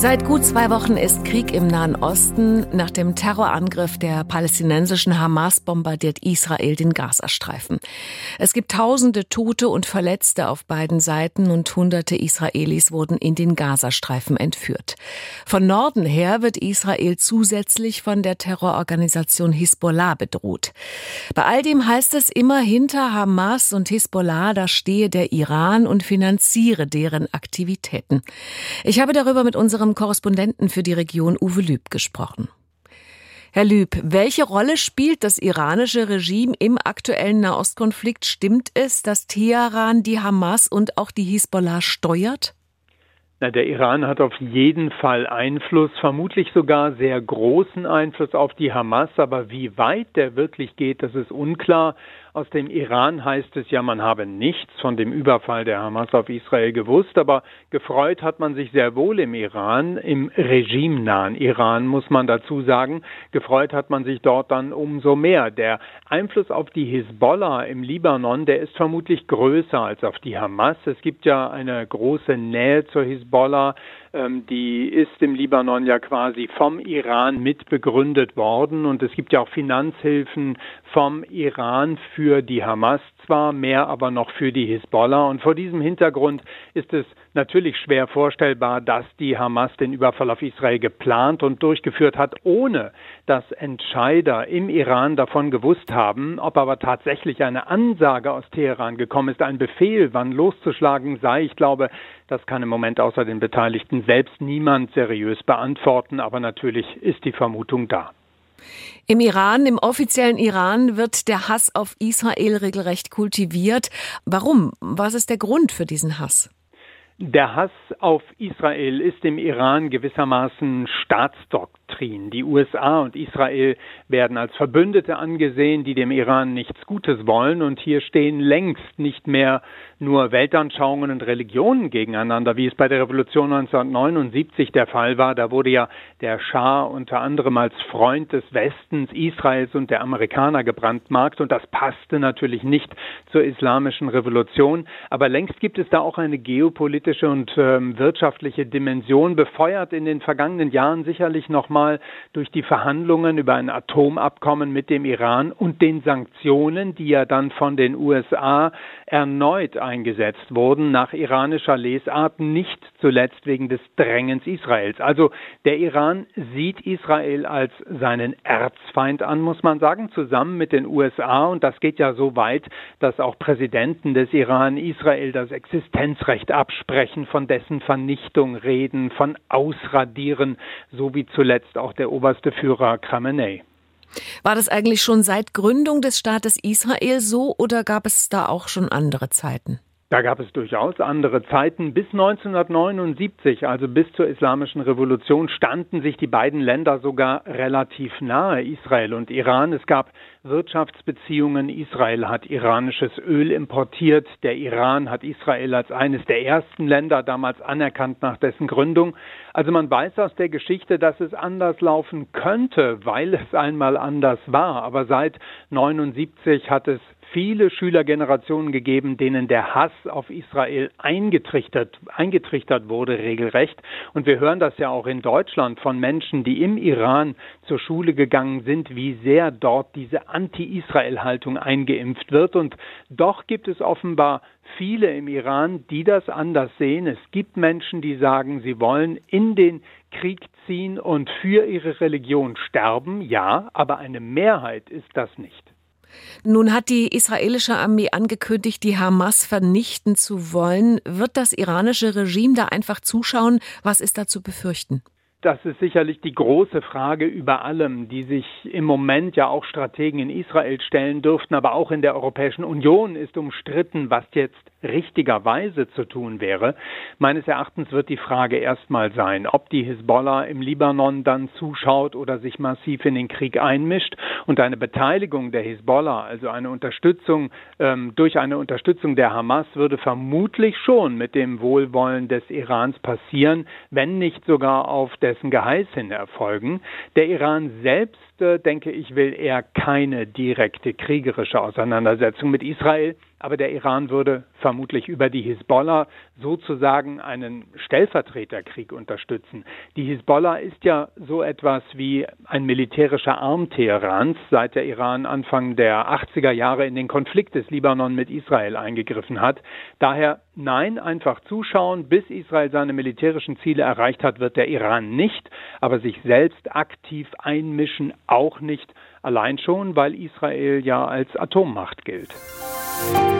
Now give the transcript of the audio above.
Seit gut zwei Wochen ist Krieg im Nahen Osten. Nach dem Terrorangriff der palästinensischen Hamas bombardiert Israel den Gazastreifen. Es gibt tausende Tote und Verletzte auf beiden Seiten und hunderte Israelis wurden in den Gazastreifen entführt. Von Norden her wird Israel zusätzlich von der Terrororganisation Hisbollah bedroht. Bei all dem heißt es immer hinter Hamas und Hisbollah, da stehe der Iran und finanziere deren Aktivitäten. Ich habe darüber mit unserem unserem Korrespondenten für die Region Uwe Lüb gesprochen. Herr Lüb, welche Rolle spielt das iranische Regime im aktuellen Nahostkonflikt? Stimmt es, dass Teheran die Hamas und auch die Hisbollah steuert? Na, der Iran hat auf jeden Fall Einfluss, vermutlich sogar sehr großen Einfluss auf die Hamas, aber wie weit der wirklich geht, das ist unklar. Aus dem Iran heißt es ja, man habe nichts von dem Überfall der Hamas auf Israel gewusst, aber gefreut hat man sich sehr wohl im Iran, im regimenahen Iran muss man dazu sagen. Gefreut hat man sich dort dann umso mehr. Der Einfluss auf die Hisbollah im Libanon, der ist vermutlich größer als auf die Hamas. Es gibt ja eine große Nähe zur Hisbollah. Ähm, die ist im Libanon ja quasi vom Iran mit begründet worden und es gibt ja auch Finanzhilfen vom Iran für die Hamas zwar, mehr aber noch für die Hisbollah. Und vor diesem Hintergrund ist es natürlich schwer vorstellbar, dass die Hamas den Überfall auf Israel geplant und durchgeführt hat, ohne dass Entscheider im Iran davon gewusst haben. Ob aber tatsächlich eine Ansage aus Teheran gekommen ist, ein Befehl, wann loszuschlagen sei, ich glaube, das kann im Moment außer den Beteiligten selbst niemand seriös beantworten, aber natürlich ist die Vermutung da. Im Iran, im offiziellen Iran, wird der Hass auf Israel regelrecht kultiviert. Warum? Was ist der Grund für diesen Hass? Der Hass auf Israel ist im Iran gewissermaßen Staatsdoktrin. Die USA und Israel werden als Verbündete angesehen, die dem Iran nichts Gutes wollen. Und hier stehen längst nicht mehr nur Weltanschauungen und Religionen gegeneinander, wie es bei der Revolution 1979 der Fall war. Da wurde ja der Schah unter anderem als Freund des Westens, Israels und der Amerikaner gebrandmarkt. Und das passte natürlich nicht zur islamischen Revolution. Aber längst gibt es da auch eine geopolitische und ähm, wirtschaftliche Dimension, befeuert in den vergangenen Jahren sicherlich nochmal durch die Verhandlungen über ein Atomabkommen mit dem Iran und den Sanktionen, die ja dann von den USA erneut eingesetzt wurden, nach iranischer Lesart, nicht zuletzt wegen des Drängens Israels. Also der Iran sieht Israel als seinen Erzfeind an, muss man sagen, zusammen mit den USA. Und das geht ja so weit, dass auch Präsidenten des Iran Israel das Existenzrecht absprechen, von dessen Vernichtung reden, von Ausradieren, so wie zuletzt auch der oberste Führer Khamenei. War das eigentlich schon seit Gründung des Staates Israel so oder gab es da auch schon andere Zeiten? Da gab es durchaus andere Zeiten. Bis 1979, also bis zur Islamischen Revolution, standen sich die beiden Länder sogar relativ nahe, Israel und Iran. Es gab Wirtschaftsbeziehungen. Israel hat iranisches Öl importiert. Der Iran hat Israel als eines der ersten Länder damals anerkannt nach dessen Gründung. Also man weiß aus der Geschichte, dass es anders laufen könnte, weil es einmal anders war. Aber seit 79 hat es viele Schülergenerationen gegeben, denen der Hass auf Israel eingetrichtert, eingetrichtert wurde, regelrecht. Und wir hören das ja auch in Deutschland von Menschen, die im Iran zur Schule gegangen sind, wie sehr dort diese Anti-Israel-Haltung eingeimpft wird. Und doch gibt es offenbar viele im Iran, die das anders sehen. Es gibt Menschen, die sagen, sie wollen in den Krieg ziehen und für ihre Religion sterben. Ja, aber eine Mehrheit ist das nicht. Nun hat die israelische Armee angekündigt, die Hamas vernichten zu wollen. Wird das iranische Regime da einfach zuschauen? Was ist da zu befürchten? Das ist sicherlich die große Frage über allem, die sich im Moment ja auch Strategen in Israel stellen dürften, aber auch in der Europäischen Union ist umstritten, was jetzt richtigerweise zu tun wäre. Meines Erachtens wird die Frage erstmal sein, ob die Hisbollah im Libanon dann zuschaut oder sich massiv in den Krieg einmischt und eine Beteiligung der Hisbollah, also eine Unterstützung ähm, durch eine Unterstützung der Hamas würde vermutlich schon mit dem Wohlwollen des Irans passieren, wenn nicht sogar auf der dessen Geheiß hin erfolgen. Der Iran selbst Oberste, denke ich, will eher keine direkte kriegerische Auseinandersetzung mit Israel, aber der Iran würde vermutlich über die Hisbollah sozusagen einen Stellvertreterkrieg unterstützen. Die Hisbollah ist ja so etwas wie ein militärischer Arm Teherans, seit der Iran Anfang der 80er Jahre in den Konflikt des Libanon mit Israel eingegriffen hat. Daher nein, einfach zuschauen, bis Israel seine militärischen Ziele erreicht hat, wird der Iran nicht, aber sich selbst aktiv einmischen auch nicht, allein schon, weil Israel ja als Atommacht gilt. Bye.